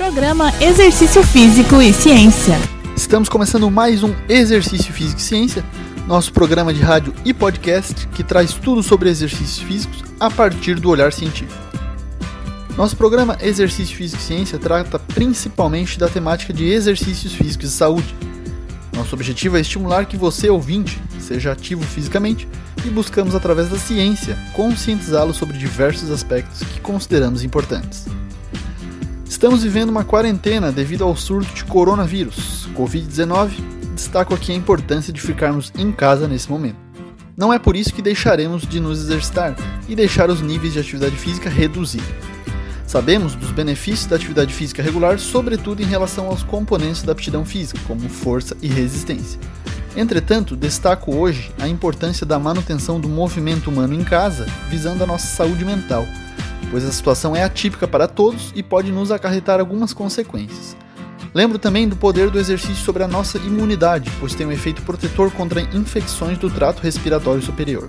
Programa Exercício Físico e Ciência. Estamos começando mais um Exercício Físico e Ciência, nosso programa de rádio e podcast que traz tudo sobre exercícios físicos a partir do olhar científico. Nosso programa Exercício Físico e Ciência trata principalmente da temática de exercícios físicos e saúde. Nosso objetivo é estimular que você, ouvinte, seja ativo fisicamente e buscamos, através da ciência, conscientizá-lo sobre diversos aspectos que consideramos importantes. Estamos vivendo uma quarentena devido ao surto de coronavírus, Covid-19. Destaco aqui a importância de ficarmos em casa nesse momento. Não é por isso que deixaremos de nos exercitar e deixar os níveis de atividade física reduzir. Sabemos dos benefícios da atividade física regular, sobretudo em relação aos componentes da aptidão física, como força e resistência. Entretanto, destaco hoje a importância da manutenção do movimento humano em casa, visando a nossa saúde mental pois a situação é atípica para todos e pode nos acarretar algumas consequências. Lembro também do poder do exercício sobre a nossa imunidade, pois tem um efeito protetor contra infecções do trato respiratório superior.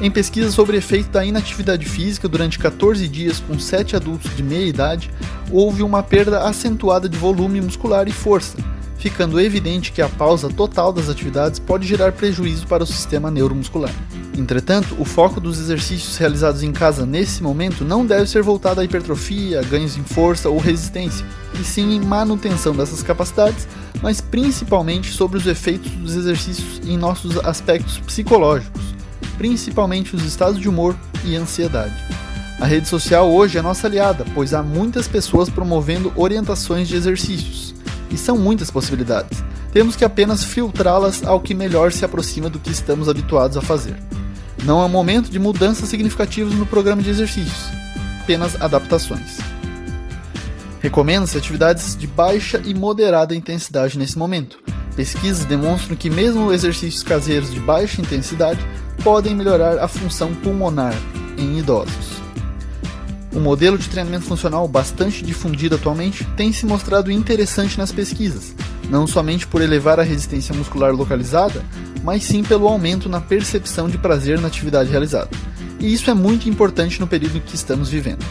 Em pesquisa sobre o efeito da inatividade física durante 14 dias com 7 adultos de meia idade, houve uma perda acentuada de volume muscular e força, ficando evidente que a pausa total das atividades pode gerar prejuízo para o sistema neuromuscular. Entretanto, o foco dos exercícios realizados em casa nesse momento não deve ser voltado à hipertrofia, ganhos em força ou resistência, e sim em manutenção dessas capacidades, mas principalmente sobre os efeitos dos exercícios em nossos aspectos psicológicos, principalmente os estados de humor e ansiedade. A rede social hoje é nossa aliada, pois há muitas pessoas promovendo orientações de exercícios, e são muitas possibilidades. Temos que apenas filtrá-las ao que melhor se aproxima do que estamos habituados a fazer. Não é um momento de mudanças significativas no programa de exercícios, apenas adaptações. Recomenda-se atividades de baixa e moderada intensidade nesse momento. Pesquisas demonstram que mesmo exercícios caseiros de baixa intensidade podem melhorar a função pulmonar em idosos. Um modelo de treinamento funcional bastante difundido atualmente tem se mostrado interessante nas pesquisas, não somente por elevar a resistência muscular localizada, mas sim pelo aumento na percepção de prazer na atividade realizada. E isso é muito importante no período que estamos vivendo.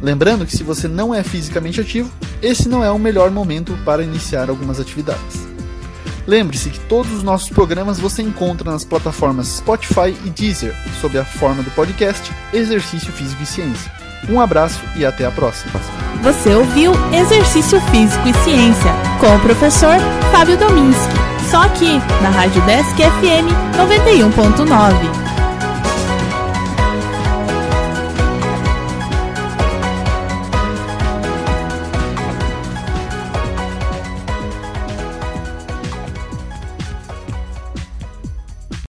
Lembrando que se você não é fisicamente ativo, esse não é o melhor momento para iniciar algumas atividades. Lembre-se que todos os nossos programas você encontra nas plataformas Spotify e Deezer, sob a forma do podcast Exercício Físico e Ciência. Um abraço e até a próxima. Você ouviu Exercício Físico e Ciência com o professor Fábio Dominski. Só aqui, na Rádio Desk FM 91.9.